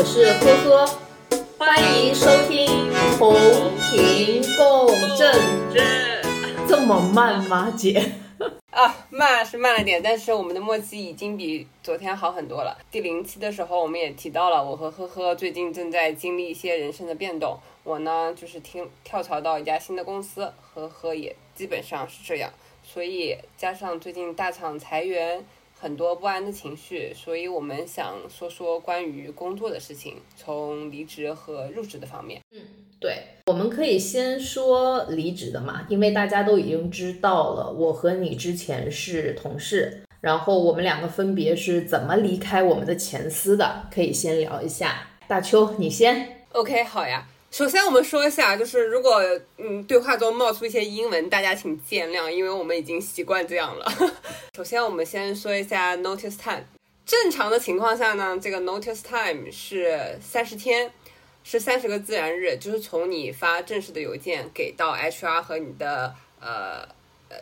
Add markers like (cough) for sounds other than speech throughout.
我是呵呵，欢迎收听同频共振。这么慢吗，姐？啊，慢是慢了点，但是我们的默契已经比昨天好很多了。第零期的时候，我们也提到了，我和呵呵最近正在经历一些人生的变动。我呢，就是听跳槽到一家新的公司，呵呵也基本上是这样。所以加上最近大厂裁员，很多不安的情绪，所以我们想说说关于工作的事情，从离职和入职的方面。嗯，对，我们可以先说离职的嘛，因为大家都已经知道了，我和你之前是同事，然后我们两个分别是怎么离开我们的前司的，可以先聊一下。大秋，你先。OK，好呀。首先我们说一下，就是如果嗯对话中冒出一些英文，大家请见谅，因为我们已经习惯这样了。(laughs) 首先我们先说一下 notice time。正常的情况下呢，这个 notice time 是三十天，是三十个自然日，就是从你发正式的邮件给到 HR 和你的呃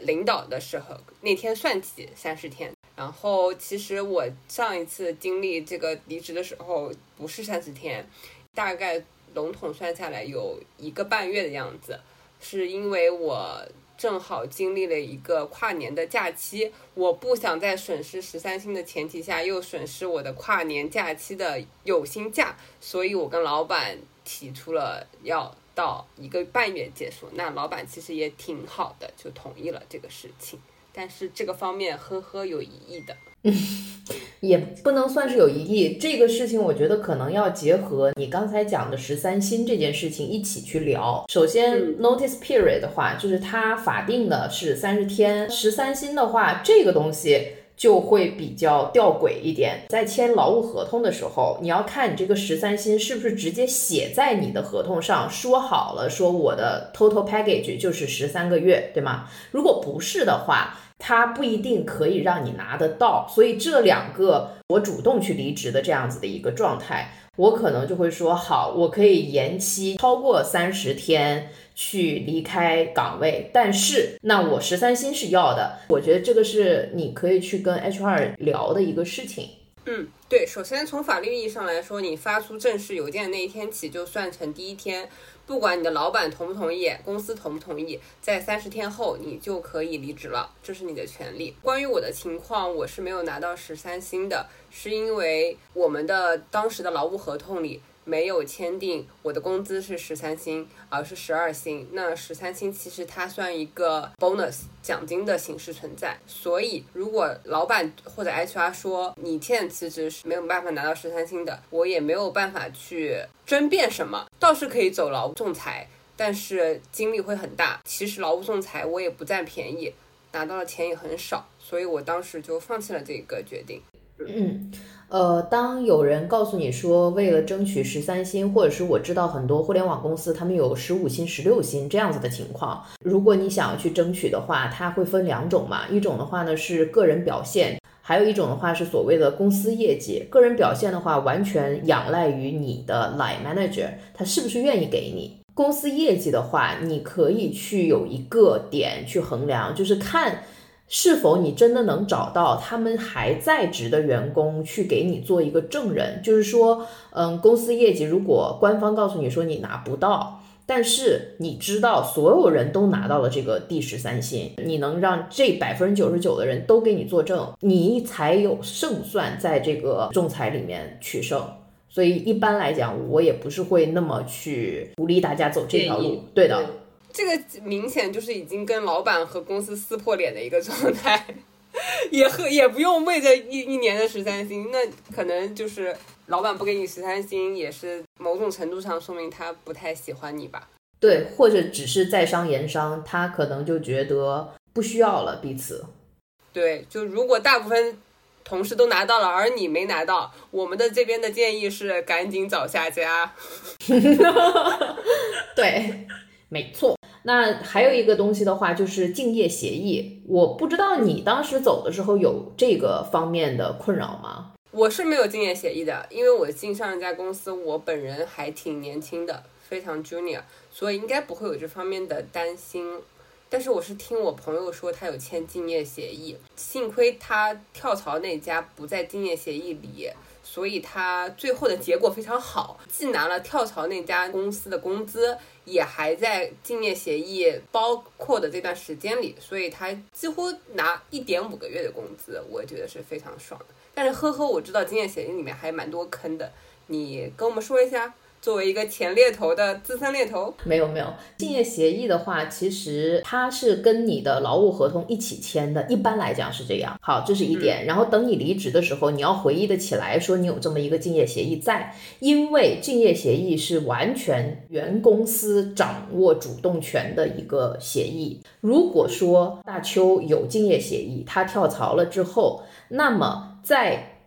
领导的时候那天算起三十天。然后其实我上一次经历这个离职的时候不是三十天，大概。笼统算下来有一个半月的样子，是因为我正好经历了一个跨年的假期，我不想在损失十三薪的前提下又损失我的跨年假期的有薪假，所以我跟老板提出了要到一个半月结束。那老板其实也挺好的，就同意了这个事情。但是这个方面呵呵有疑义的。嗯，(laughs) 也不能算是有疑义。这个事情，我觉得可能要结合你刚才讲的十三薪这件事情一起去聊。首先，notice period 的话，就是它法定的是三十天，十三薪的话，这个东西就会比较吊诡一点。在签劳务合同的时候，你要看你这个十三薪是不是直接写在你的合同上，说好了，说我的 total package 就是十三个月，对吗？如果不是的话，它不一定可以让你拿得到，所以这两个我主动去离职的这样子的一个状态，我可能就会说好，我可以延期超过三十天去离开岗位，但是那我十三薪是要的，我觉得这个是你可以去跟 HR 聊的一个事情。嗯，对，首先从法律意义上来说，你发出正式邮件那一天起就算成第一天。不管你的老板同不同意，公司同不同意，在三十天后你就可以离职了，这是你的权利。关于我的情况，我是没有拿到十三薪的，是因为我们的当时的劳务合同里没有签订我的工资是十三薪，而是十二薪。那十三薪其实它算一个 bonus 奖金的形式存在，所以如果老板或者 HR 说你现在辞职是没有办法拿到十三薪的，我也没有办法去争辩什么，倒是可以走劳务仲裁，但是精力会很大。其实劳务仲裁我也不占便宜，拿到的钱也很少，所以我当时就放弃了这个决定。嗯，呃，当有人告诉你说为了争取十三薪，或者是我知道很多互联网公司他们有十五薪、十六薪这样子的情况，如果你想要去争取的话，它会分两种嘛，一种的话呢是个人表现。还有一种的话是所谓的公司业绩，个人表现的话完全仰赖于你的 line manager，他是不是愿意给你。公司业绩的话，你可以去有一个点去衡量，就是看是否你真的能找到他们还在职的员工去给你做一个证人，就是说，嗯，公司业绩如果官方告诉你说你拿不到。但是你知道，所有人都拿到了这个第十三薪，你能让这百分之九十九的人都给你作证，你才有胜算在这个仲裁里面取胜。所以一般来讲，我也不是会那么去鼓励大家走这条路。对的，这个明显就是已经跟老板和公司撕破脸的一个状态，(laughs) 也和也不用为这一一年的十三薪，那可能就是。老板不给你十三薪，也是某种程度上说明他不太喜欢你吧？对，或者只是在商言商，他可能就觉得不需要了彼此。对，就如果大部分同事都拿到了，而你没拿到，我们的这边的建议是赶紧找下家。(laughs) 对，没错。那还有一个东西的话，就是竞业协议。我不知道你当时走的时候有这个方面的困扰吗？我是没有竞业协议的，因为我进上一家公司，我本人还挺年轻的，非常 junior，所以应该不会有这方面的担心。但是我是听我朋友说他有签竞业协议，幸亏他跳槽那家不在竞业协议里，所以他最后的结果非常好，既拿了跳槽那家公司的工资，也还在竞业协议包括的这段时间里，所以他几乎拿一点五个月的工资，我觉得是非常爽的。但是呵呵，我知道竞业协议里面还蛮多坑的，你跟我们说一下。作为一个前猎头的资深猎头，没有没有，竞业协议的话，其实它是跟你的劳务合同一起签的，一般来讲是这样。好，这是一点。然后等你离职的时候，你要回忆的起来，说你有这么一个竞业协议在，因为竞业协议是完全原公司掌握主动权的一个协议。如果说大邱有竞业协议，他跳槽了之后，那么在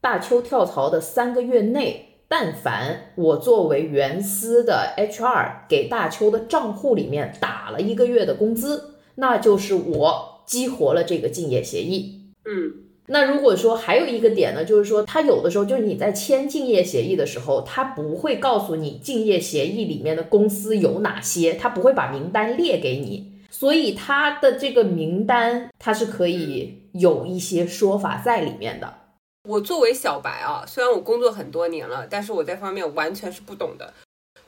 大邱跳槽的三个月内。但凡我作为原司的 HR 给大邱的账户里面打了一个月的工资，那就是我激活了这个竞业协议。嗯，那如果说还有一个点呢，就是说他有的时候就是你在签竞业协议的时候，他不会告诉你竞业协议里面的公司有哪些，他不会把名单列给你，所以他的这个名单他是可以有一些说法在里面的。我作为小白啊，虽然我工作很多年了，但是我在方面完全是不懂的，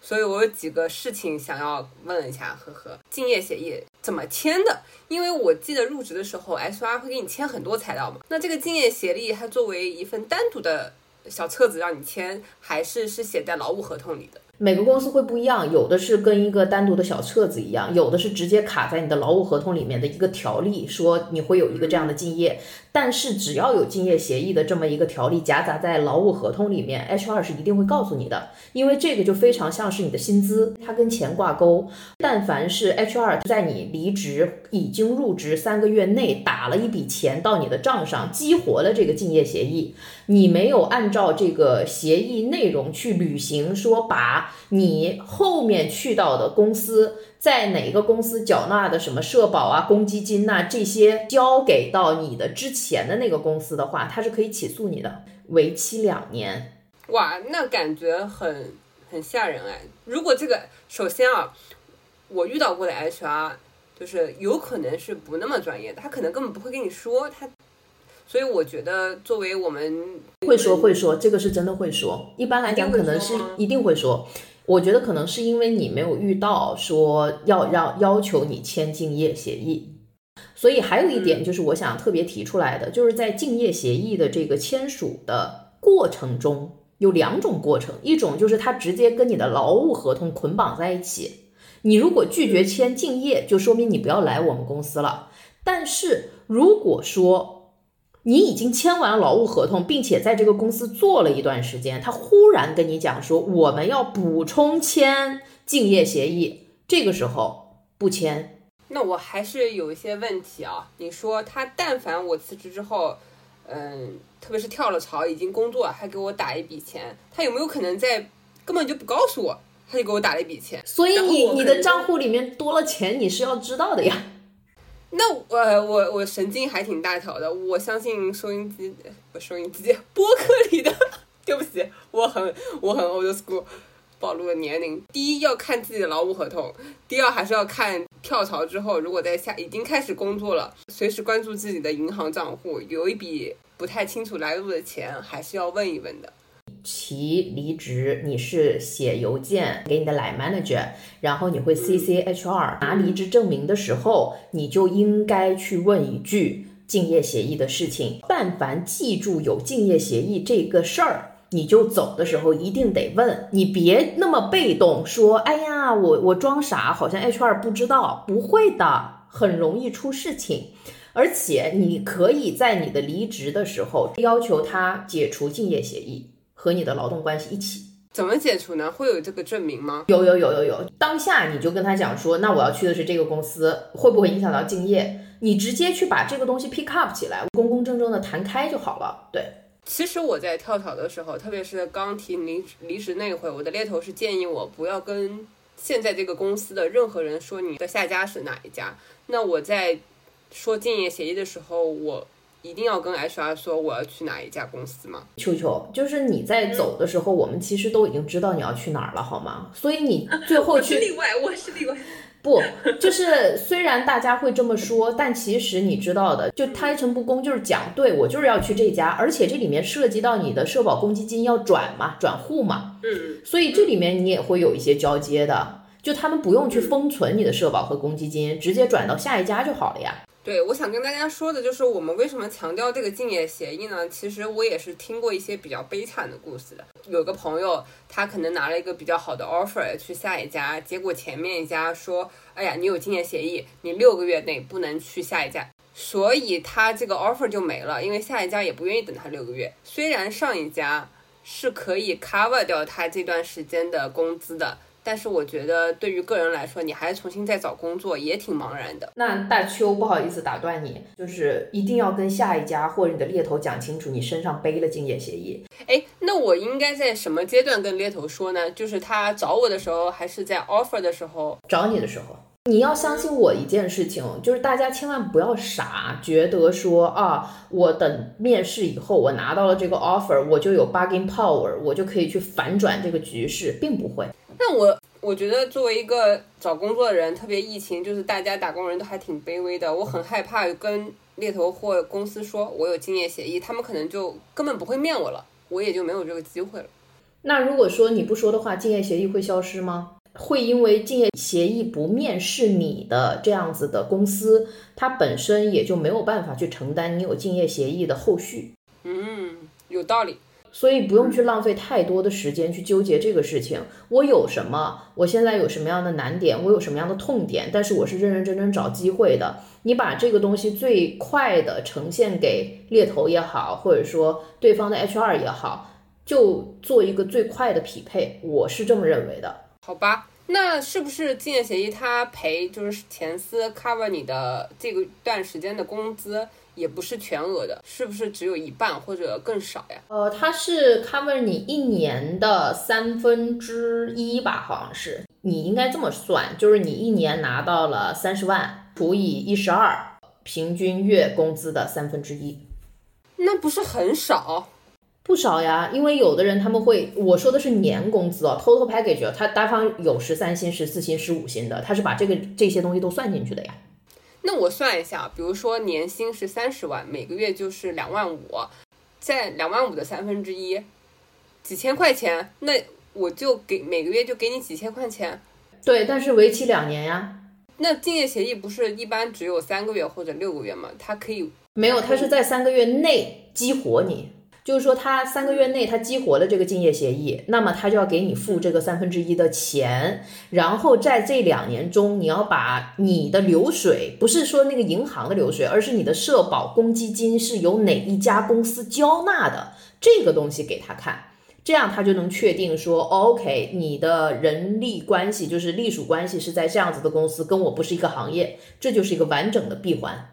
所以我有几个事情想要问一下，呵呵，敬业协议怎么签的？因为我记得入职的时候，HR 会给你签很多材料嘛，那这个敬业协议它作为一份单独的小册子让你签，还是是写在劳务合同里的？每个公司会不一样，有的是跟一个单独的小册子一样，有的是直接卡在你的劳务合同里面的一个条例，说你会有一个这样的竞业。但是只要有竞业协议的这么一个条例夹杂在劳务合同里面，HR 是一定会告诉你的，因为这个就非常像是你的薪资，它跟钱挂钩。但凡是 HR 在你离职已经入职三个月内打了一笔钱到你的账上，激活了这个竞业协议，你没有按照这个协议内容去履行，说把你后面去到的公司。在哪个公司缴纳的什么社保啊、公积金呐，这些交给到你的之前的那个公司的话，他是可以起诉你的，为期两年。哇，那感觉很很吓人哎！如果这个，首先啊，我遇到过的 HR 就是有可能是不那么专业的，他可能根本不会跟你说他，所以我觉得作为我们会说会说，这个是真的会说，一般来讲可能是一定会说。我觉得可能是因为你没有遇到说要让要求你签竞业协议，所以还有一点就是我想特别提出来的，就是在竞业协议的这个签署的过程中有两种过程，一种就是它直接跟你的劳务合同捆绑在一起，你如果拒绝签竞业，就说明你不要来我们公司了。但是如果说你已经签完劳务合同，并且在这个公司做了一段时间，他忽然跟你讲说我们要补充签竞业协议，这个时候不签，那我还是有一些问题啊。你说他但凡我辞职之后，嗯，特别是跳了槽，已经工作还给我打一笔钱，他有没有可能在根本就不告诉我，他就给我打了一笔钱？所以你你的账户里面多了钱，你是要知道的呀。那我我我神经还挺大条的，我相信收音机不收音机 (laughs) 播客里的，对不起，我很我很 old school，暴露了年龄。第一要看自己的劳务合同，第二还是要看跳槽之后，如果在下已经开始工作了，随时关注自己的银行账户，有一笔不太清楚来路的钱，还是要问一问的。提离职，你是写邮件给你的 line manager，然后你会 CC HR 拿离职证明的时候，你就应该去问一句竞业协议的事情。但凡记住有竞业协议这个事儿，你就走的时候一定得问，你别那么被动说，哎呀，我我装傻，好像 HR 不知道，不会的，很容易出事情。而且你可以在你的离职的时候要求他解除竞业协议。和你的劳动关系一起怎么解除呢？会有这个证明吗？有有有有有，当下你就跟他讲说，那我要去的是这个公司，会不会影响到敬业？你直接去把这个东西 pick up 起来，公公正正的谈开就好了。对，其实我在跳槽的时候，特别是刚提离离职那一回，我的猎头是建议我不要跟现在这个公司的任何人说你的下家是哪一家。那我在说敬业协议的时候，我。一定要跟 HR 说我要去哪一家公司吗？秋秋，就是你在走的时候，我们其实都已经知道你要去哪儿了，好吗？所以你最后去 (laughs) 例外，我是例外。不，就是虽然大家会这么说，但其实你知道的，就开诚布公，就是讲，对我就是要去这家，而且这里面涉及到你的社保公积金要转嘛，转户嘛，嗯，所以这里面你也会有一些交接的，就他们不用去封存你的社保和公积金，直接转到下一家就好了呀。对，我想跟大家说的就是，我们为什么强调这个竞业协议呢？其实我也是听过一些比较悲惨的故事的。有个朋友，他可能拿了一个比较好的 offer 去下一家，结果前面一家说，哎呀，你有竞业协议，你六个月内不能去下一家，所以他这个 offer 就没了，因为下一家也不愿意等他六个月。虽然上一家是可以 cover 掉他这段时间的工资的。但是我觉得，对于个人来说，你还重新再找工作也挺茫然的。那大邱，不好意思打断你，就是一定要跟下一家或者你的猎头讲清楚，你身上背了竞业协议。哎，那我应该在什么阶段跟猎头说呢？就是他找我的时候，还是在 offer 的时候？找你的时候，你要相信我一件事情，就是大家千万不要傻，觉得说啊，我等面试以后，我拿到了这个 offer，我就有 bargaining power，我就可以去反转这个局势，并不会。那我我觉得作为一个找工作的人，特别疫情，就是大家打工人都还挺卑微的。我很害怕跟猎头或公司说我有竞业协议，他们可能就根本不会面我了，我也就没有这个机会了。那如果说你不说的话，竞业协议会消失吗？会因为竞业协议不面试你的这样子的公司，它本身也就没有办法去承担你有竞业协议的后续。嗯，有道理。所以不用去浪费太多的时间去纠结这个事情。我有什么？我现在有什么样的难点？我有什么样的痛点？但是我是认认真真找机会的。你把这个东西最快的呈现给猎头也好，或者说对方的 HR 也好，就做一个最快的匹配。我是这么认为的。好吧，那是不是竞业协议它赔就是前司 cover 你的这个段时间的工资？也不是全额的，是不是只有一半或者更少呀？呃，它是 cover 你一年的三分之一吧，好像是。你应该这么算，就是你一年拿到了三十万，除以一十二，平均月工资的三分之一。那不是很少？不少呀，因为有的人他们会，我说的是年工资哦，total package，他单方有十三薪、十四薪、十五薪的，他是把这个这些东西都算进去的呀。那我算一下，比如说年薪是三十万，每个月就是两万五，在两万五的三分之一，几千块钱，那我就给每个月就给你几千块钱。对，但是为期两年呀。那竞业协议不是一般只有三个月或者六个月吗？它可以没有，它是在三个月内激活你。就是说，他三个月内他激活了这个竞业协议，那么他就要给你付这个三分之一的钱，然后在这两年中，你要把你的流水，不是说那个银行的流水，而是你的社保公积金是由哪一家公司交纳的这个东西给他看，这样他就能确定说，OK，你的人力关系就是隶属关系是在这样子的公司，跟我不是一个行业，这就是一个完整的闭环。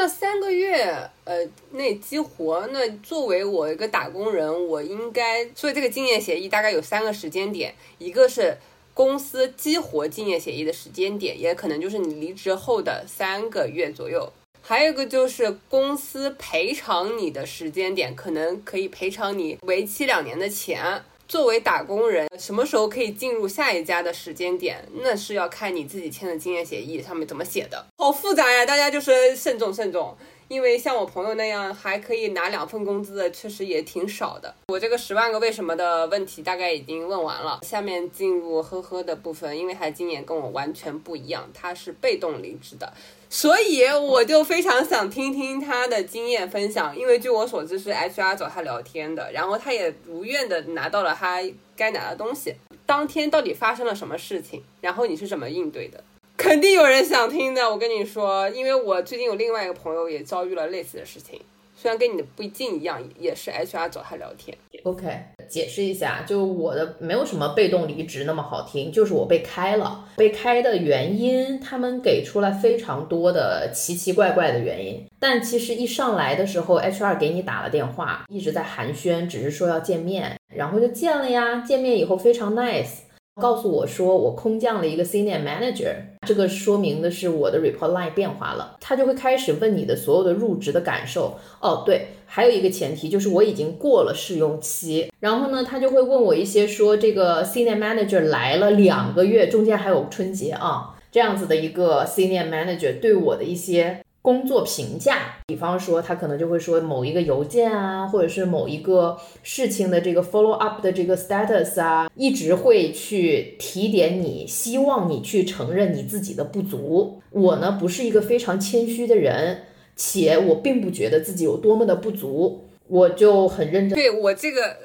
那三个月，呃，内激活，那作为我一个打工人，我应该，所以这个竞业协议大概有三个时间点，一个是公司激活竞业协议的时间点，也可能就是你离职后的三个月左右，还有一个就是公司赔偿你的时间点，可能可以赔偿你为期两年的钱。作为打工人，什么时候可以进入下一家的时间点，那是要看你自己签的经验协议上面怎么写的，好复杂呀！大家就是慎重慎重，因为像我朋友那样还可以拿两份工资的，确实也挺少的。我这个十万个为什么的问题大概已经问完了，下面进入呵呵的部分，因为他今年跟我完全不一样，他是被动离职的。所以我就非常想听听他的经验分享，因为据我所知是 HR 找他聊天的，然后他也如愿的拿到了他该拿的东西。当天到底发生了什么事情？然后你是怎么应对的？肯定有人想听的，我跟你说，因为我最近有另外一个朋友也遭遇了类似的事情。虽然跟你的不尽一样，也是 HR 找他聊天。OK，解释一下，就我的没有什么被动离职那么好听，就是我被开了。被开的原因，他们给出了非常多的奇奇怪怪的原因。但其实一上来的时候，HR 给你打了电话，一直在寒暄，只是说要见面，然后就见了呀。见面以后非常 nice。告诉我说我空降了一个 senior manager，这个说明的是我的 report line 变化了，他就会开始问你的所有的入职的感受。哦，对，还有一个前提就是我已经过了试用期。然后呢，他就会问我一些说这个 senior manager 来了两个月，中间还有春节啊，这样子的一个 senior manager 对我的一些工作评价，比方说他可能就会说某一个邮件啊，或者是某一个事情的这个 follow up 的这个 status 啊，一直会去提点你，希望你去承认你自己的不足。我呢不是一个非常谦虚的人，且我并不觉得自己有多么的不足。我就很认真，对我这个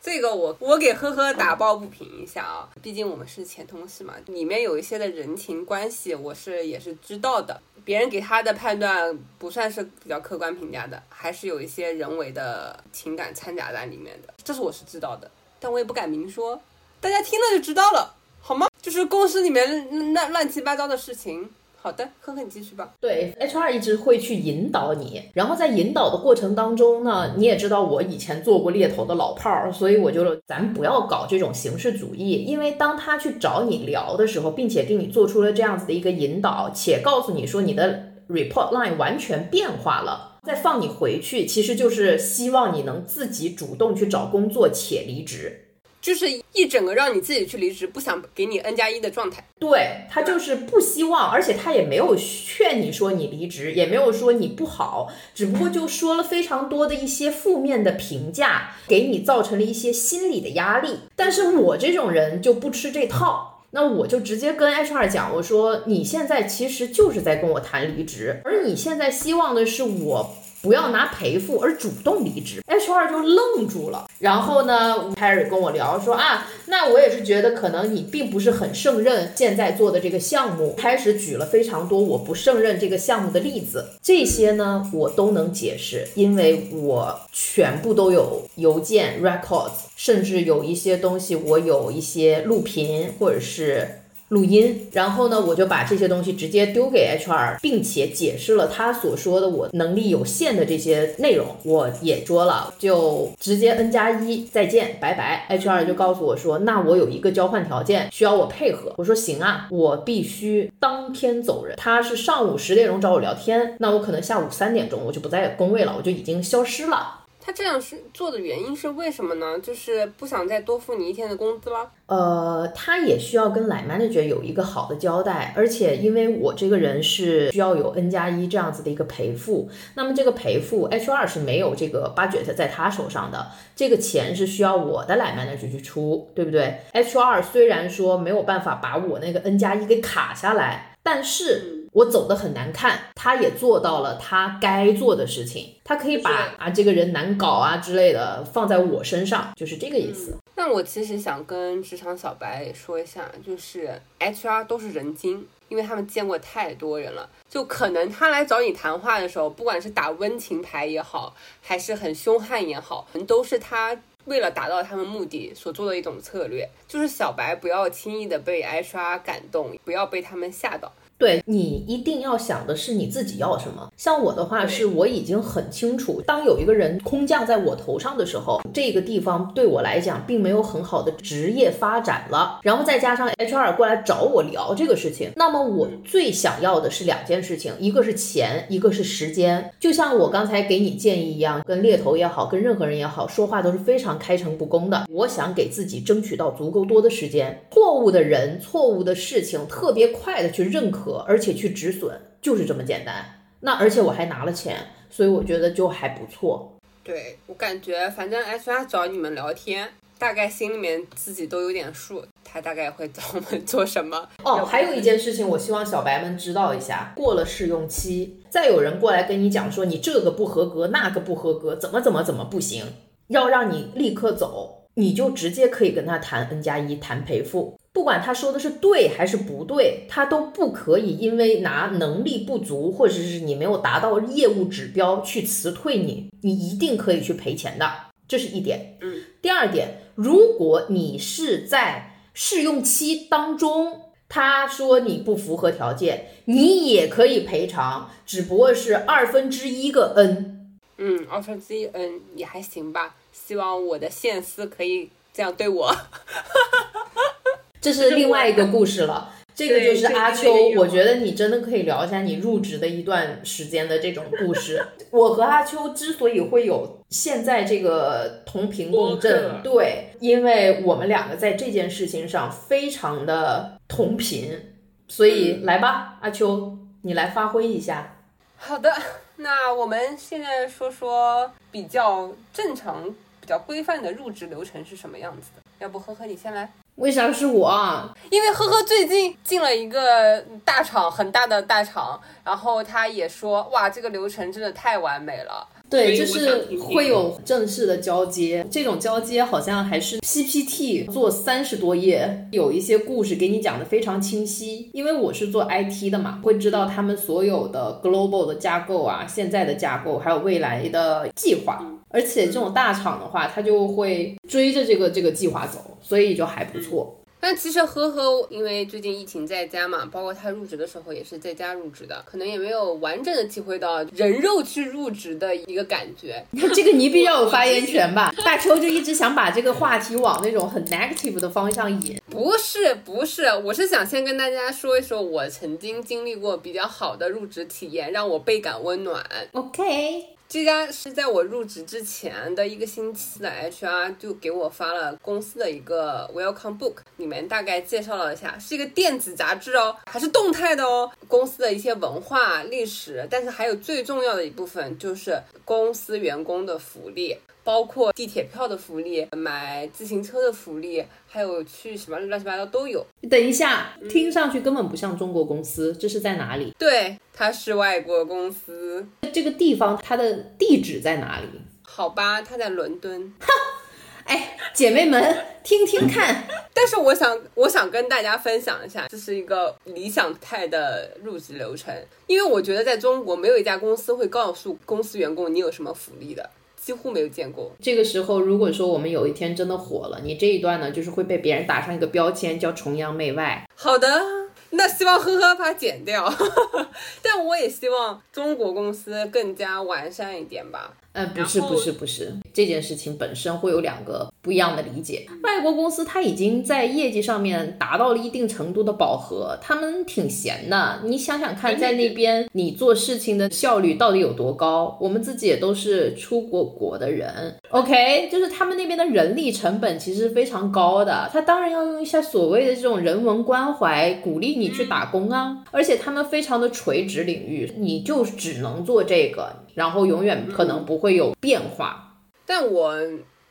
这个我我给呵呵打抱不平一下啊，毕竟我们是前同事嘛，里面有一些的人情关系我是也是知道的，别人给他的判断不算是比较客观评价的，还是有一些人为的情感掺杂在里面的，这是我是知道的，但我也不敢明说，大家听了就知道了，好吗？就是公司里面那乱七八糟的事情。好的，呵呵，你继续吧。对，HR 一直会去引导你，然后在引导的过程当中呢，你也知道我以前做过猎头的老炮儿，所以我就咱不要搞这种形式主义，因为当他去找你聊的时候，并且给你做出了这样子的一个引导，且告诉你说你的 report line 完全变化了，再放你回去，其实就是希望你能自己主动去找工作且离职。就是一整个让你自己去离职，不想给你 N 加一的状态。对他就是不希望，而且他也没有劝你说你离职，也没有说你不好，只不过就说了非常多的一些负面的评价，给你造成了一些心理的压力。但是我这种人就不吃这套，那我就直接跟 HR 讲，我说你现在其实就是在跟我谈离职，而你现在希望的是我。不要拿赔付而主动离职，HR 就愣住了。然后呢，Harry 跟我聊说啊，那我也是觉得可能你并不是很胜任现在做的这个项目，开始举了非常多我不胜任这个项目的例子。这些呢，我都能解释，因为我全部都有邮件 records，甚至有一些东西我有一些录屏或者是。录音，然后呢，我就把这些东西直接丢给 HR，并且解释了他所说的我能力有限的这些内容，我也说了，就直接 N 加一，再见，拜拜。HR 就告诉我说，那我有一个交换条件，需要我配合。我说行啊，我必须当天走人。他是上午十点钟找我聊天，那我可能下午三点钟我就不在工位了，我就已经消失了。他这样是做的原因是为什么呢？就是不想再多付你一天的工资了。呃，他也需要跟 line manager 有一个好的交代，而且因为我这个人是需要有 n 加一这样子的一个赔付，那么这个赔付 HR 是没有这个 budget 在他手上的，这个钱是需要我的 line manager 去出，对不对？HR 虽然说没有办法把我那个 n 加一给卡下来，但是。我走的很难看，他也做到了他该做的事情，他可以把啊这个人难搞啊之类的放在我身上，就是这个意思。那我其实想跟职场小白说一下，就是 HR 都是人精，因为他们见过太多人了，就可能他来找你谈话的时候，不管是打温情牌也好，还是很凶悍也好，都是他为了达到他们目的所做的一种策略。就是小白不要轻易的被 HR 感动，不要被他们吓到。对你一定要想的是你自己要什么。像我的话，是我已经很清楚，当有一个人空降在我头上的时候，这个地方对我来讲并没有很好的职业发展了。然后再加上 HR 过来找我聊这个事情，那么我最想要的是两件事情，一个是钱，一个是时间。就像我刚才给你建议一样，跟猎头也好，跟任何人也好，说话都是非常开诚布公的。我想给自己争取到足够多的时间，错误的人、错误的事情，特别快的去认可。而且去止损就是这么简单，那而且我还拿了钱，所以我觉得就还不错。对我感觉，反正 HR 找你们聊天，大概心里面自己都有点数，他大概会找我们做什么。哦，还有一件事情，我希望小白们知道一下：过了试用期，再有人过来跟你讲说你这个不合格，那个不合格，怎么怎么怎么不行，要让你立刻走，你就直接可以跟他谈 N 加一，谈赔付。不管他说的是对还是不对，他都不可以因为拿能力不足，或者是你没有达到业务指标去辞退你，你一定可以去赔钱的，这是一点。嗯，第二点，如果你是在试用期当中，他说你不符合条件，你也可以赔偿，只不过是二分之一个 n。嗯，二分之一 n 也还行吧。希望我的线司可以这样对我。(laughs) 这是另外一个故事了，这个就是阿秋。我觉得你真的可以聊一下你入职的一段时间的这种故事。(laughs) 我和阿秋之所以会有现在这个同频共振，对，因为我们两个在这件事情上非常的同频。所以来吧，阿秋，你来发挥一下。好的，那我们现在说说比较正常、比较规范的入职流程是什么样子的。要不，呵呵，你先来。为啥是我？因为呵呵最近进了一个大厂，很大的大厂，然后他也说，哇，这个流程真的太完美了。对，就是会有正式的交接，这种交接好像还是 PPT 做三十多页，有一些故事给你讲的非常清晰。因为我是做 IT 的嘛，会知道他们所有的 global 的架构啊，现在的架构，还有未来的计划。而且这种大厂的话，他就会追着这个这个计划走，所以就还不错。但其实呵呵，因为最近疫情在家嘛，包括他入职的时候也是在家入职的，可能也没有完整的体会到人肉去入职的一个感觉。(laughs) 这个你比较有发言权吧？大秋就一直想把这个话题往那种很 negative 的方向引。不是不是，我是想先跟大家说一说我曾经经历过比较好的入职体验，让我倍感温暖。OK。这家是在我入职之前的一个星期的 HR 就给我发了公司的一个 Welcome Book，里面大概介绍了一下，是一个电子杂志哦，还是动态的哦，公司的一些文化历史，但是还有最重要的一部分就是公司员工的福利。包括地铁票的福利、买自行车的福利，还有去什么乱七八糟都有。等一下，听上去根本不像中国公司，这是在哪里？对，它是外国公司。这个地方它的地址在哪里？好吧，它在伦敦。哈，哎，姐妹们听听看。(laughs) 但是我想，我想跟大家分享一下，这是一个理想态的入职流程，因为我觉得在中国没有一家公司会告诉公司员工你有什么福利的。几乎没有见过。这个时候，如果说我们有一天真的火了，你这一段呢，就是会被别人打上一个标签，叫崇洋媚外。好的，那希望呵呵把它剪掉。(laughs) 但我也希望中国公司更加完善一点吧。嗯，不是不是不是，这件事情本身会有两个不一样的理解。外国公司它已经在业绩上面达到了一定程度的饱和，他们挺闲的。你想想看，在那边你做事情的效率到底有多高？我们自己也都是出过国的人，OK，就是他们那边的人力成本其实非常高的，他当然要用一下所谓的这种人文关怀，鼓励你去打工啊。而且他们非常的垂直领域，你就只能做这个。然后永远可能不会有变化，但我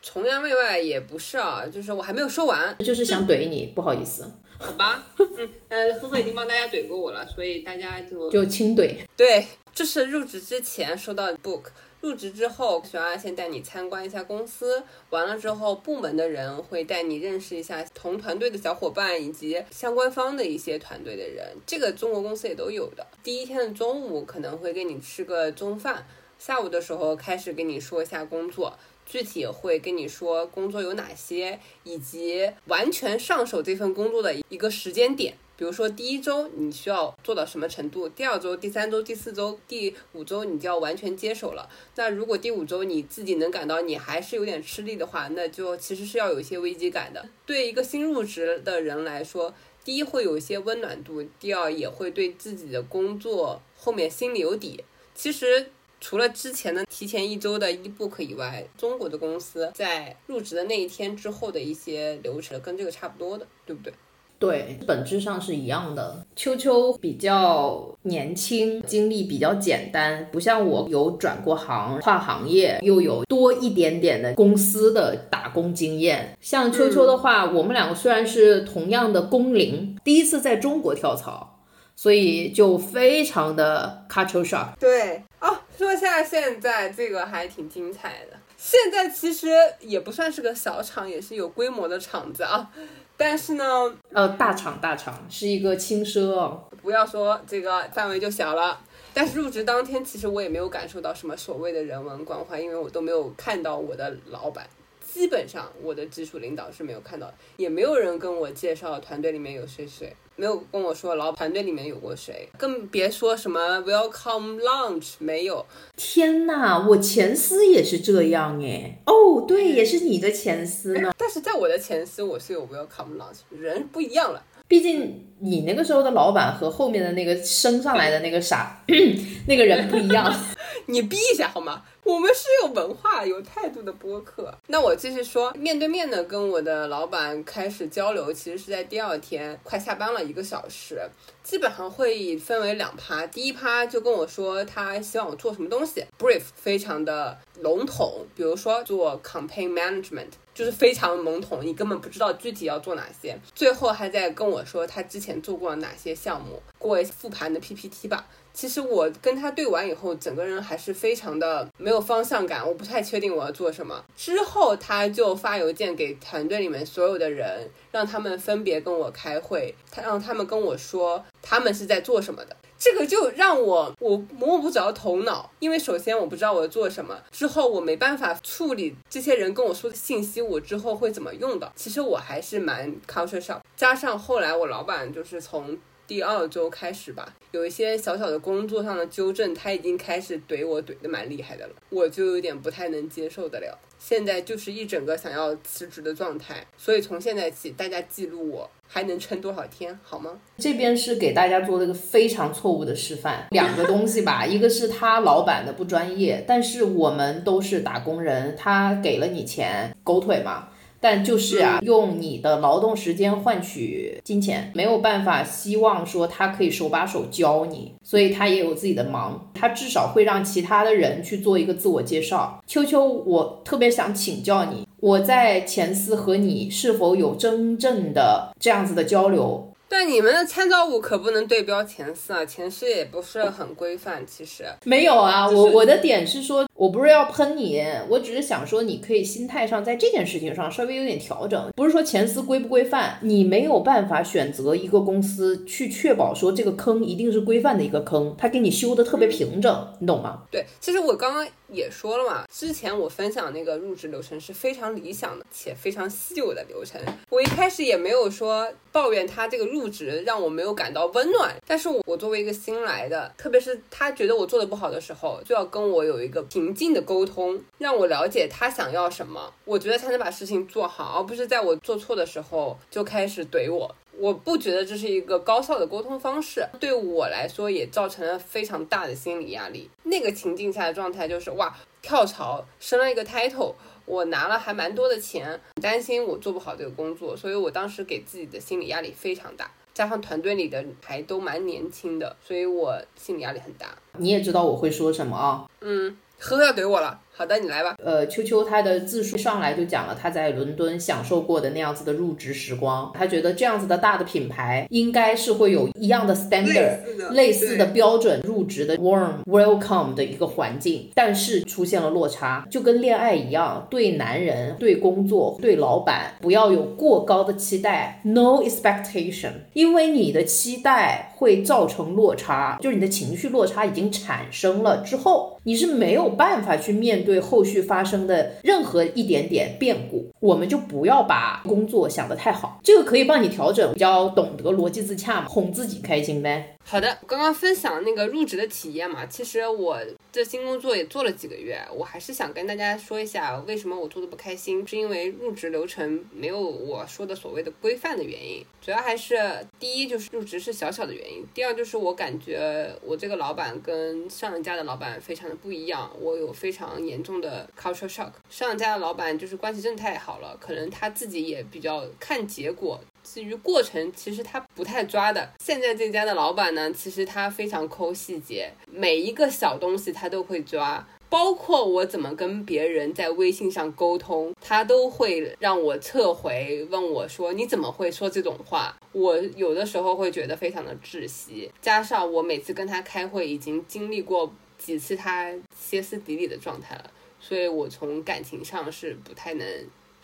崇洋媚外也不是啊，就是我还没有说完，就是想怼你，不好意思，好吧，嗯，呃，呵呵已经帮大家怼过我了，所以大家就就轻怼。对，这是入职之前收到的 book，入职之后，小阿先带你参观一下公司，完了之后，部门的人会带你认识一下同团队的小伙伴以及相关方的一些团队的人，这个中国公司也都有的。第一天的中午可能会跟你吃个中饭。下午的时候开始跟你说一下工作，具体会跟你说工作有哪些，以及完全上手这份工作的一个时间点。比如说第一周你需要做到什么程度，第二周、第三周、第四周、第五周你就要完全接手了。那如果第五周你自己能感到你还是有点吃力的话，那就其实是要有一些危机感的。对一个新入职的人来说，第一会有一些温暖度，第二也会对自己的工作后面心里有底。其实。除了之前的提前一周的 ebook 以外，中国的公司在入职的那一天之后的一些流程跟这个差不多的，对不对？对，本质上是一样的。秋秋比较年轻，经历比较简单，不像我有转过行、跨行业，又有多一点点的公司的打工经验。像秋秋的话，我们两个虽然是同样的工龄，第一次在中国跳槽。所以就非常的卡丘傻。对哦，说下现在这个还挺精彩的。现在其实也不算是个小厂，也是有规模的厂子啊。但是呢，呃，大厂大厂是一个轻奢哦。不要说这个范围就小了。但是入职当天，其实我也没有感受到什么所谓的人文关怀，因为我都没有看到我的老板。基本上我的直属领导是没有看到的，也没有人跟我介绍团队里面有谁谁。没有跟我说老团队里面有过谁，更别说什么 welcome lunch 没有。天呐，我前司也是这样哎。哦，对，也是你的前司呢。(laughs) 但是在我的前司，我是有 welcome lunch，人不一样了。毕竟你那个时候的老板和后面的那个升上来的那个啥，(coughs) 那个人不一样。(laughs) 你逼一下好吗？我们是有文化、有态度的播客。那我继续说，面对面的跟我的老板开始交流，其实是在第二天快下班了一个小时。基本上会议分为两趴，第一趴就跟我说他希望我做什么东西，brief 非常的笼统，比如说做 campaign management，就是非常笼统，你根本不知道具体要做哪些。最后还在跟我说他之前做过哪些项目，过复盘的 PPT 吧。其实我跟他对完以后，整个人还是非常的没有方向感，我不太确定我要做什么。之后他就发邮件给团队里面所有的人，让他们分别跟我开会，他让他们跟我说他们是在做什么的。这个就让我我摸不着头脑，因为首先我不知道我要做什么，之后我没办法处理这些人跟我说的信息，我之后会怎么用的。其实我还是蛮 culture shock，加上后来我老板就是从。第二周开始吧，有一些小小的工作上的纠正，他已经开始怼我怼的蛮厉害的了，我就有点不太能接受得了。现在就是一整个想要辞职的状态，所以从现在起，大家记录我还能撑多少天，好吗？这边是给大家做了一个非常错误的示范，两个东西吧，一个是他老板的不专业，但是我们都是打工人，他给了你钱，狗腿嘛。但就是啊，用你的劳动时间换取金钱，没有办法希望说他可以手把手教你，所以他也有自己的忙，他至少会让其他的人去做一个自我介绍。秋秋，我特别想请教你，我在前司和你是否有真正的这样子的交流？对你们的参照物可不能对标前四啊，前四也不是很规范。其实没有啊，我我的点是说，我不是要喷你，我只是想说，你可以心态上在这件事情上稍微有点调整。不是说前司规不规范，你没有办法选择一个公司去确保说这个坑一定是规范的一个坑，他给你修的特别平整，你懂吗？对，其实我刚刚。也说了嘛，之前我分享那个入职流程是非常理想的且非常稀有的流程。我一开始也没有说抱怨他这个入职让我没有感到温暖，但是我作为一个新来的，特别是他觉得我做的不好的时候，就要跟我有一个平静的沟通，让我了解他想要什么，我觉得才能把事情做好，而不是在我做错的时候就开始怼我。我不觉得这是一个高效的沟通方式，对我来说也造成了非常大的心理压力。那个情境下的状态就是哇，跳槽升了一个 title，我拿了还蛮多的钱，担心我做不好这个工作，所以我当时给自己的心理压力非常大。加上团队里的还都蛮年轻的，所以我心理压力很大。你也知道我会说什么啊？嗯，呵要怼我了。好的，你来吧。呃，秋秋他的自述上来就讲了他在伦敦享受过的那样子的入职时光。他觉得这样子的大的品牌应该是会有一样的 standard，类似的标准入职的 warm welcome 的一个环境，但是出现了落差，就跟恋爱一样，对男人、对工作、对老板不要有过高的期待，no expectation，因为你的期待会造成落差，就是你的情绪落差已经产生了之后，你是没有办法去面。对后续发生的任何一点点变故，我们就不要把工作想得太好，这个可以帮你调整，比较懂得逻辑自洽嘛，哄自己开心呗。好的，刚刚分享那个入职的体验嘛，其实我这新工作也做了几个月，我还是想跟大家说一下，为什么我做的不开心，是因为入职流程没有我说的所谓的规范的原因，主要还是第一就是入职是小小的原因，第二就是我感觉我这个老板跟上一家的老板非常的不一样，我有非常严重的 culture shock，上一家的老板就是关系真的太好了，可能他自己也比较看结果。至于过程，其实他不太抓的。现在这家的老板呢，其实他非常抠细节，每一个小东西他都会抓，包括我怎么跟别人在微信上沟通，他都会让我撤回，问我说你怎么会说这种话？我有的时候会觉得非常的窒息，加上我每次跟他开会已经经历过几次他歇斯底里的状态了，所以我从感情上是不太能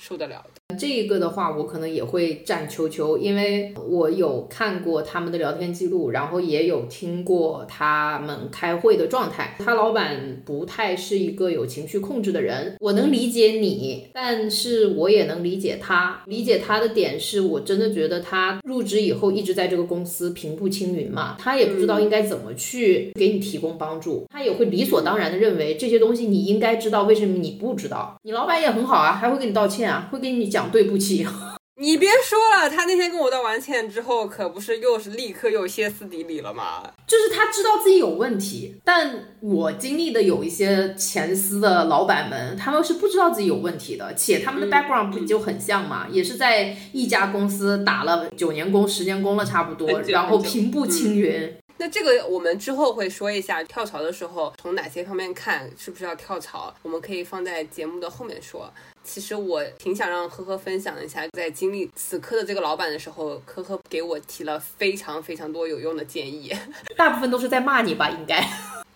受得了的。这一个的话，我可能也会站秋秋，因为我有看过他们的聊天记录，然后也有听过他们开会的状态。他老板不太是一个有情绪控制的人，我能理解你，但是我也能理解他。理解他的点是我真的觉得他入职以后一直在这个公司平步青云嘛，他也不知道应该怎么去给你提供帮助，他也会理所当然的认为这些东西你应该知道，为什么你不知道？你老板也很好啊，还会给你道歉啊，会跟你讲。对不起，(laughs) 你别说了，他那天跟我道完歉之后，可不是又是立刻又歇斯底里了吗？就是他知道自己有问题，但我经历的有一些前司的老板们，他们是不知道自己有问题的，且他们的 background 不就很像嘛，也是在一家公司打了九年工、十年工了差不多，然后平步青云。那这个我们之后会说一下，跳槽的时候从哪些方面看是不是要跳槽，我们可以放在节目的后面说。其实我挺想让呵呵分享一下，在经历此刻的这个老板的时候，呵呵给我提了非常非常多有用的建议，(laughs) 大部分都是在骂你吧？应该。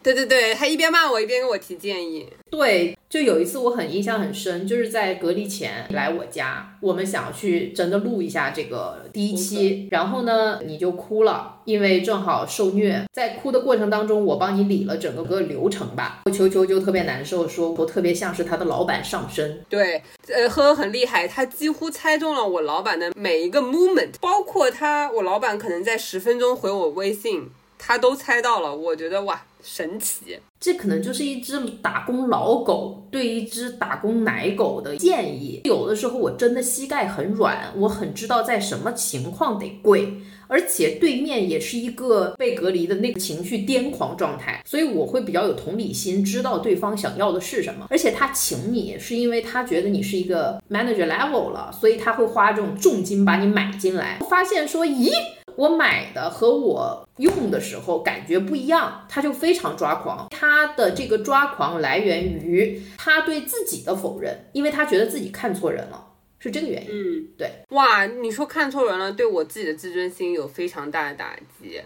对对对，他一边骂我一边给我提建议。对，就有一次我很印象很深，就是在隔离前来我家，我们想要去真的录一下这个第一期，然后呢你就哭了，因为正好受虐，在哭的过程当中，我帮你理了整个个流程吧。我球球就特别难受，说我特别像是他的老板上身。对，呃，呵呵很厉害，他几乎猜中了我老板的每一个 moment，包括他我老板可能在十分钟回我微信，他都猜到了。我觉得哇。神奇，这可能就是一只打工老狗对一只打工奶狗的建议。有的时候我真的膝盖很软，我很知道在什么情况得跪，而且对面也是一个被隔离的那个情绪癫狂状态，所以我会比较有同理心，知道对方想要的是什么。而且他请你是因为他觉得你是一个 manager level 了，所以他会花这种重金把你买进来。发现说，咦？我买的和我用的时候感觉不一样，他就非常抓狂。他的这个抓狂来源于他对自己的否认，因为他觉得自己看错人了，是这个原因。嗯，对。哇，你说看错人了，对我自己的自尊心有非常大的打击。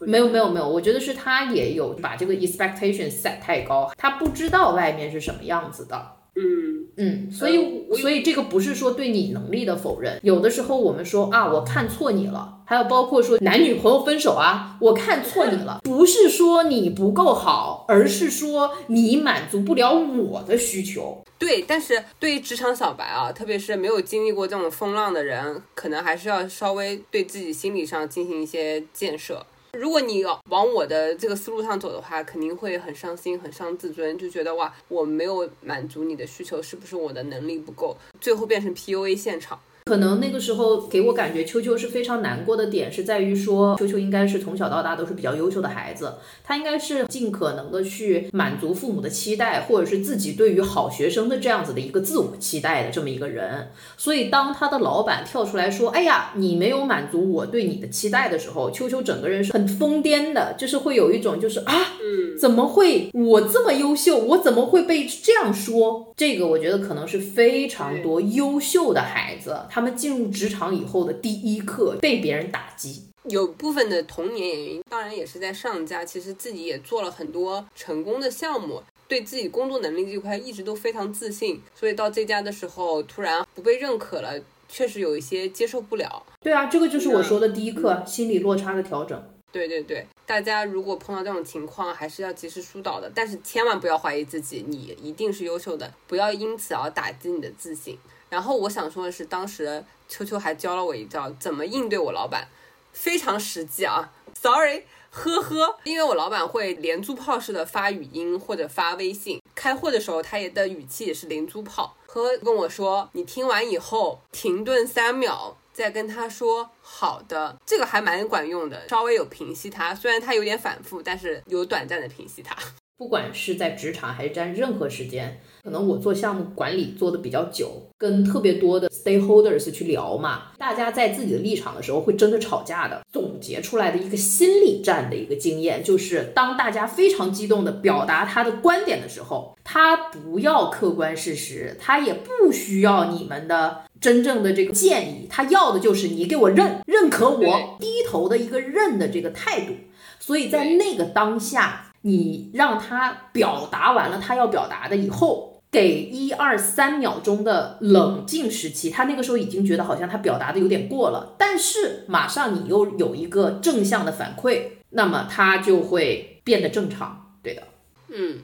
没有没有没有，我觉得是他也有把这个 expectation set 太高，他不知道外面是什么样子的。嗯嗯，所以所以这个不是说对你能力的否认，有的时候我们说啊，我看错你了。还有包括说男女朋友分手啊，我看错你了，不是说你不够好，而是说你满足不了我的需求。对，但是对于职场小白啊，特别是没有经历过这种风浪的人，可能还是要稍微对自己心理上进行一些建设。如果你往我的这个思路上走的话，肯定会很伤心，很伤自尊，就觉得哇，我没有满足你的需求，是不是我的能力不够？最后变成 PUA 现场。可能那个时候给我感觉，秋秋是非常难过的点，是在于说，秋秋应该是从小到大都是比较优秀的孩子，他应该是尽可能的去满足父母的期待，或者是自己对于好学生的这样子的一个自我期待的这么一个人。所以当他的老板跳出来说：“哎呀，你没有满足我对你的期待的时候”，秋秋整个人是很疯癫的，就是会有一种就是啊，嗯，怎么会我这么优秀，我怎么会被这样说？这个我觉得可能是非常多优秀的孩子。他们进入职场以后的第一课被别人打击，有部分的童年原因，当然也是在上家，其实自己也做了很多成功的项目，对自己工作能力这块一直都非常自信，所以到这家的时候突然不被认可了，确实有一些接受不了。对啊，这个就是我说的第一课，心理落差的调整。对对对，大家如果碰到这种情况，还是要及时疏导的，但是千万不要怀疑自己，你一定是优秀的，不要因此而打击你的自信。然后我想说的是，当时秋秋还教了我一招，怎么应对我老板，非常实际啊。Sorry，呵呵，因为我老板会连珠炮式的发语音或者发微信，开会的时候他也的语气也是连珠炮。呵跟我说，你听完以后停顿三秒，再跟他说好的，这个还蛮管用的，稍微有平息他，虽然他有点反复，但是有短暂的平息他。不管是在职场还是在任何时间，可能我做项目管理做的比较久，跟特别多的 stakeholders 去聊嘛，大家在自己的立场的时候会真的吵架的。总结出来的一个心理战的一个经验，就是当大家非常激动的表达他的观点的时候，他不要客观事实，他也不需要你们的真正的这个建议，他要的就是你给我认认可我低头的一个认的这个态度。所以在那个当下。你让他表达完了他要表达的以后，给一二三秒钟的冷静时期，他那个时候已经觉得好像他表达的有点过了，但是马上你又有一个正向的反馈，那么他就会变得正常。对的，嗯，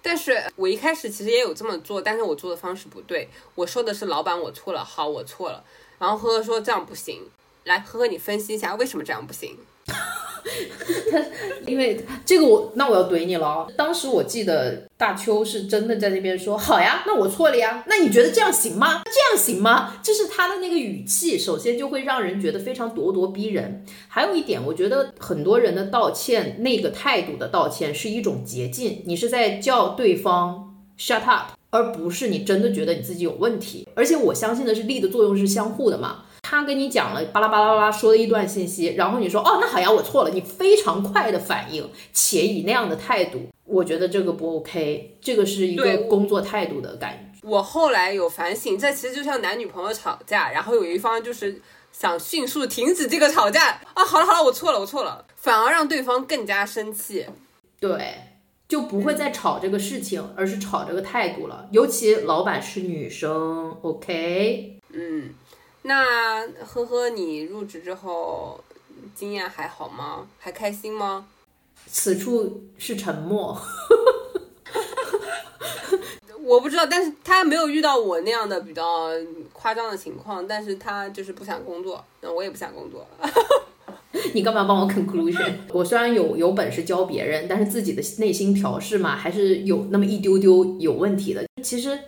但是我一开始其实也有这么做，但是我做的方式不对。我说的是老板我错了，好我错了。然后呵呵说这样不行，来呵呵你分析一下为什么这样不行。他 (laughs) 因为这个我那我要怼你了。当时我记得大邱是真的在那边说好呀，那我错了呀，那你觉得这样行吗？这样行吗？这是他的那个语气，首先就会让人觉得非常咄咄逼人。还有一点，我觉得很多人的道歉那个态度的道歉是一种捷径，你是在叫对方 shut up，而不是你真的觉得你自己有问题。而且我相信的是力的作用是相互的嘛。他跟你讲了巴拉巴拉巴拉说了一段信息，然后你说哦，那好呀，我错了。你非常快的反应，且以那样的态度，我觉得这个不 OK，这个是一个工作态度的感觉。我后来有反省，这其实就像男女朋友吵架，然后有一方就是想迅速停止这个吵架啊，好了好了，我错了我错了，反而让对方更加生气。对，就不会再吵这个事情，而是吵这个态度了。尤其老板是女生，OK，嗯。那呵呵，你入职之后经验还好吗？还开心吗？此处是沉默。我不知道，但是他没有遇到我那样的比较夸张的情况，但是他就是不想工作，那我也不想工作。(laughs) 你干嘛帮我 conclusion？我虽然有有本事教别人，但是自己的内心调试嘛，还是有那么一丢丢有问题的。其实。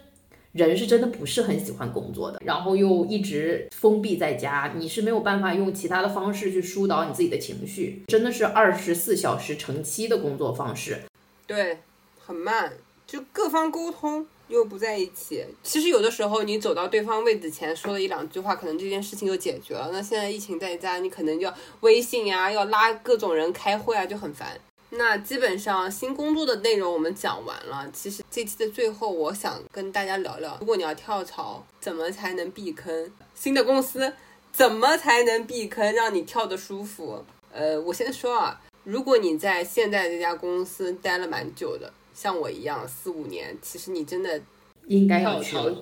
人是真的不是很喜欢工作的，然后又一直封闭在家，你是没有办法用其他的方式去疏导你自己的情绪，真的是二十四小时成期的工作方式。对，很慢，就各方沟通又不在一起。其实有的时候你走到对方位子前说了一两句话，可能这件事情就解决了。那现在疫情在家，你可能要微信呀，要拉各种人开会啊，就很烦。那基本上新工作的内容我们讲完了。其实这期的最后，我想跟大家聊聊，如果你要跳槽，怎么才能避坑？新的公司怎么才能避坑，让你跳得舒服？呃，我先说啊，如果你在现在这家公司待了蛮久的，像我一样四五年，其实你真的应该要跳槽。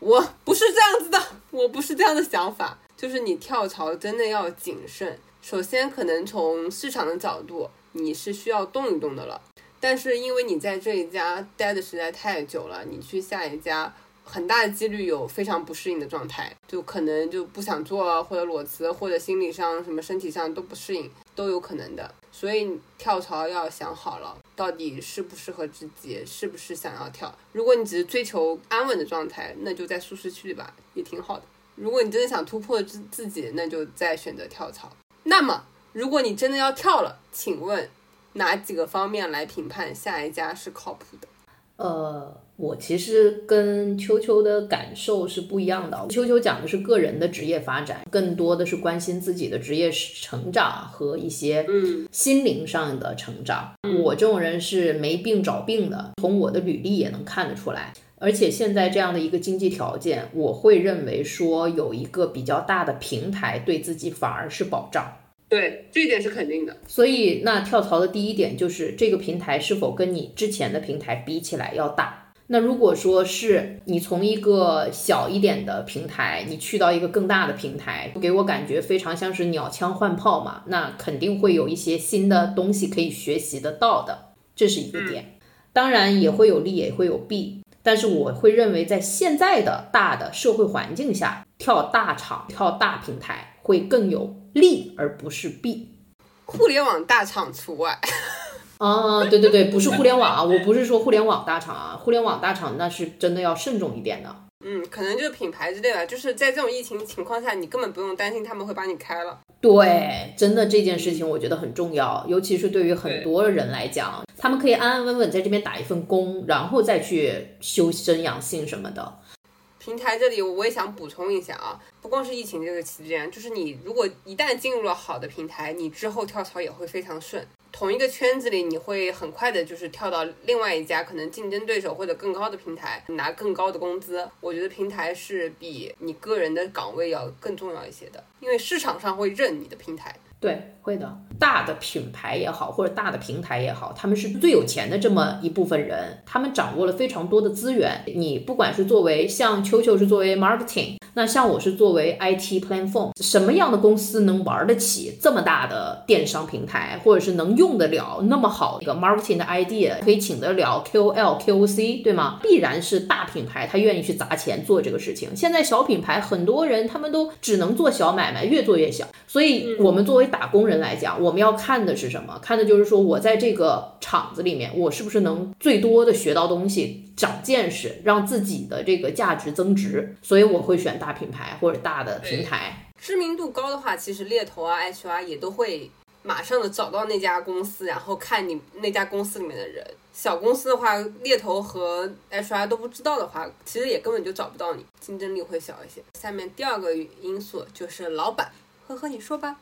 我不是这样子的，我不是这样的想法，就是你跳槽真的要谨慎。首先，可能从市场的角度。你是需要动一动的了，但是因为你在这一家待的实在太久了，你去下一家，很大的几率有非常不适应的状态，就可能就不想做，或者裸辞，或者心理上、什么身体上都不适应，都有可能的。所以跳槽要想好了，到底适不适合自己，是不是想要跳。如果你只是追求安稳的状态，那就在舒适区里吧，也挺好的。如果你真的想突破自自己，那就再选择跳槽。那么。如果你真的要跳了，请问哪几个方面来评判下一家是靠谱的？呃，我其实跟秋秋的感受是不一样的。秋秋讲的是个人的职业发展，更多的是关心自己的职业成长和一些心灵上的成长。我这种人是没病找病的，从我的履历也能看得出来。而且现在这样的一个经济条件，我会认为说有一个比较大的平台对自己反而是保障。对，这一点是肯定的。所以，那跳槽的第一点就是这个平台是否跟你之前的平台比起来要大。那如果说是你从一个小一点的平台，你去到一个更大的平台，给我感觉非常像是鸟枪换炮嘛，那肯定会有一些新的东西可以学习得到的，这是一个点。当然也会有利，也会有弊。但是我会认为，在现在的大的社会环境下，跳大厂、跳大平台会更有。利而不是弊，互联网大厂除外。(laughs) 啊，对对对，不是互联网啊，我不是说互联网大厂啊，互联网大厂那是真的要慎重一点的。嗯，可能就是品牌之类的，就是在这种疫情情况下，你根本不用担心他们会把你开了。对，真的这件事情我觉得很重要，尤其是对于很多人来讲，他们可以安安稳稳在这边打一份工，然后再去修身养性什么的。平台这里我也想补充一下啊，不光是疫情这个期间，就是你如果一旦进入了好的平台，你之后跳槽也会非常顺。同一个圈子里，你会很快的就是跳到另外一家可能竞争对手或者更高的平台，拿更高的工资。我觉得平台是比你个人的岗位要更重要一些的，因为市场上会认你的平台。对，会的。大的品牌也好，或者大的平台也好，他们是最有钱的这么一部分人，他们掌握了非常多的资源。你不管是作为像球球是作为 marketing，那像我是作为 IT platform，什么样的公司能玩得起这么大的电商平台，或者是能用得了那么好一个 marketing 的 idea，可以请得了 KOL、KOC，对吗？必然是大品牌，他愿意去砸钱做这个事情。现在小品牌很多人他们都只能做小买卖，越做越小。所以，我们作为打工人来讲，我。我们要看的是什么？看的就是说我在这个厂子里面，我是不是能最多的学到东西，长见识，让自己的这个价值增值。所以我会选大品牌或者大的平台。知名度高的话，其实猎头啊、HR 也都会马上的找到那家公司，然后看你那家公司里面的人。小公司的话，猎头和 HR 都不知道的话，其实也根本就找不到你，竞争力会小一些。下面第二个因素就是老板，呵呵，你说吧。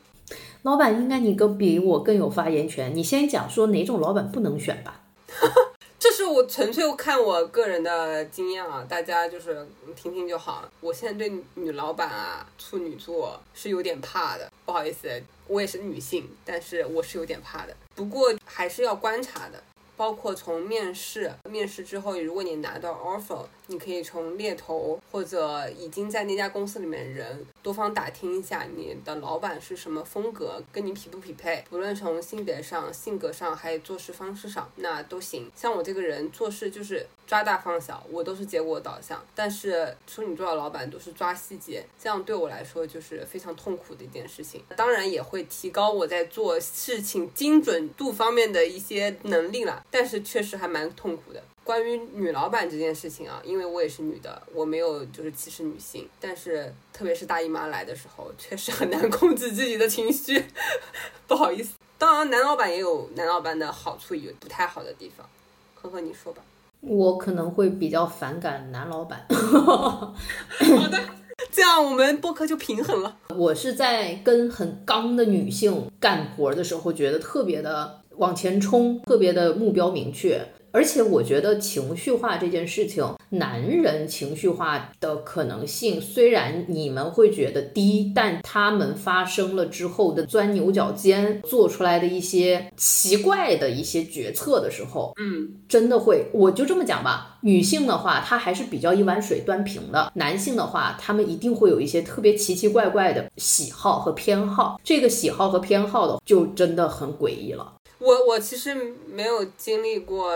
老板应该你更比我更有发言权，你先讲说哪种老板不能选吧。(laughs) 这是我纯粹看我个人的经验啊，大家就是听听就好。我现在对女老板啊，处女座是有点怕的，不好意思，我也是女性，但是我是有点怕的。不过还是要观察的。包括从面试，面试之后，如果你拿到 offer，你可以从猎头或者已经在那家公司里面人多方打听一下你的老板是什么风格，跟你匹不匹配。不论从性别上、性格上，还有做事方式上，那都行。像我这个人做事就是抓大放小，我都是结果导向。但是处女座的老板都是抓细节，这样对我来说就是非常痛苦的一件事情。当然也会提高我在做事情精准度方面的一些能力了。但是确实还蛮痛苦的。关于女老板这件事情啊，因为我也是女的，我没有就是歧视女性，但是特别是大姨妈来的时候，确实很难控制自己的情绪。(laughs) 不好意思，当然男老板也有男老板的好处，有不太好的地方。呵呵，你说吧。我可能会比较反感男老板。(laughs) 好的，这样我们播客就平衡了。我是在跟很刚的女性干活的时候，觉得特别的。往前冲，特别的目标明确，而且我觉得情绪化这件事情，男人情绪化的可能性虽然你们会觉得低，但他们发生了之后的钻牛角尖，做出来的一些奇怪的一些决策的时候，嗯，真的会，我就这么讲吧。女性的话，她还是比较一碗水端平的；男性的话，他们一定会有一些特别奇奇怪怪的喜好和偏好，这个喜好和偏好的就真的很诡异了。我我其实没有经历过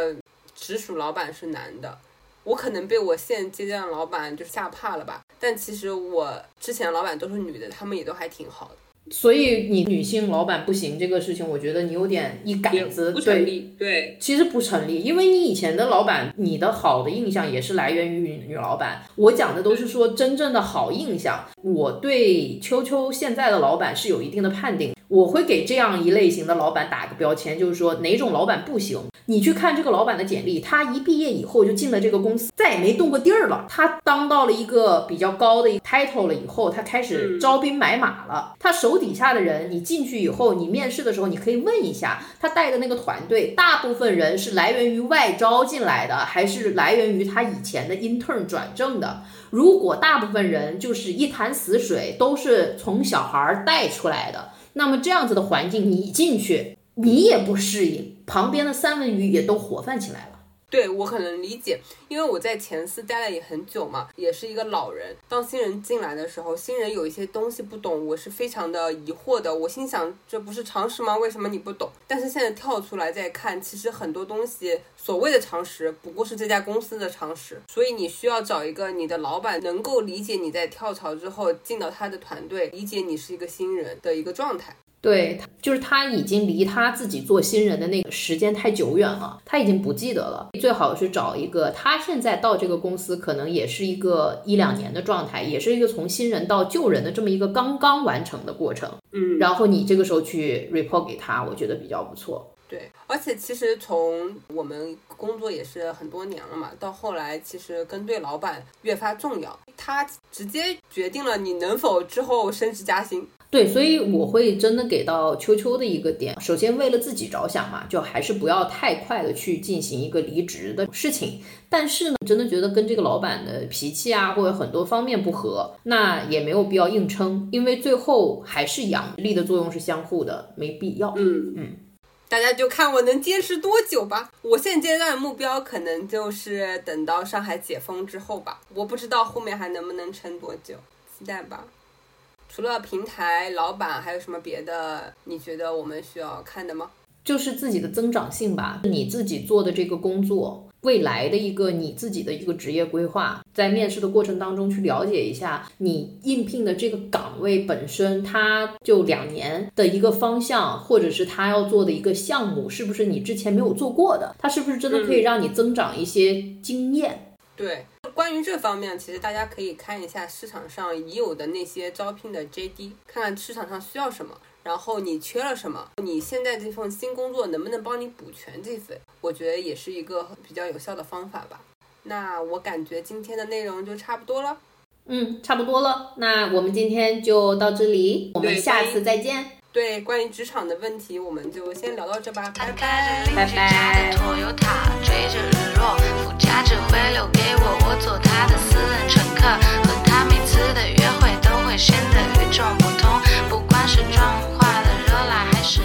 直属老板是男的，我可能被我现阶段的老板就吓怕了吧。但其实我之前的老板都是女的，他们也都还挺好的。所以你女性老板不行这个事情，我觉得你有点一杆子不成立。对，其实不成立，因为你以前的老板，你的好的印象也是来源于女老板。我讲的都是说真正的好印象。我对秋秋现在的老板是有一定的判定。我会给这样一类型的老板打个标签，就是说哪种老板不行。你去看这个老板的简历，他一毕业以后就进了这个公司，再也没动过地儿了。他当到了一个比较高的 title 了以后，他开始招兵买马了。他手底下的人，你进去以后，你面试的时候，你可以问一下他带的那个团队，大部分人是来源于外招进来的，还是来源于他以前的 intern 转正的？如果大部分人就是一潭死水，都是从小孩带出来的。那么这样子的环境，你进去，你也不适应，旁边的三文鱼也都活泛起来了。对我可能理解，因为我在前司待了也很久嘛，也是一个老人。当新人进来的时候，新人有一些东西不懂，我是非常的疑惑的。我心想，这不是常识吗？为什么你不懂？但是现在跳出来再看，其实很多东西所谓的常识，不过是这家公司的常识。所以你需要找一个你的老板能够理解你在跳槽之后进到他的团队，理解你是一个新人的一个状态。对，就是他已经离他自己做新人的那个时间太久远了，他已经不记得了。最好是找一个他现在到这个公司可能也是一个一两年的状态，也是一个从新人到旧人的这么一个刚刚完成的过程。嗯，然后你这个时候去 report 给他，我觉得比较不错。对，而且其实从我们工作也是很多年了嘛，到后来其实跟对老板越发重要，他直接决定了你能否之后升职加薪。对，所以我会真的给到秋秋的一个点。首先，为了自己着想嘛，就还是不要太快的去进行一个离职的事情。但是呢，真的觉得跟这个老板的脾气啊，或者很多方面不合，那也没有必要硬撑，因为最后还是阳力的作用是相互的，没必要。嗯嗯，大家就看我能坚持多久吧。我现阶段的目标可能就是等到上海解封之后吧，我不知道后面还能不能撑多久，期待吧。除了平台老板，还有什么别的？你觉得我们需要看的吗？就是自己的增长性吧。你自己做的这个工作，未来的一个你自己的一个职业规划，在面试的过程当中去了解一下你应聘的这个岗位本身，它就两年的一个方向，或者是他要做的一个项目，是不是你之前没有做过的？它是不是真的可以让你增长一些经验？对，关于这方面，其实大家可以看一下市场上已有的那些招聘的 JD，看看市场上需要什么。然后你缺了什么？你现在这份新工作能不能帮你补全这份？我觉得也是一个比较有效的方法吧。那我感觉今天的内容就差不多了。嗯，差不多了。那我们今天就到这里，我们下次再见。对，关于职场的问题，我们就先聊到这吧。拜开着拜的 Toyota，追着日落。副驾只会留给我，我做的私人乘客。和每次的约会都会显得与众不同，不管是妆化的热辣还是。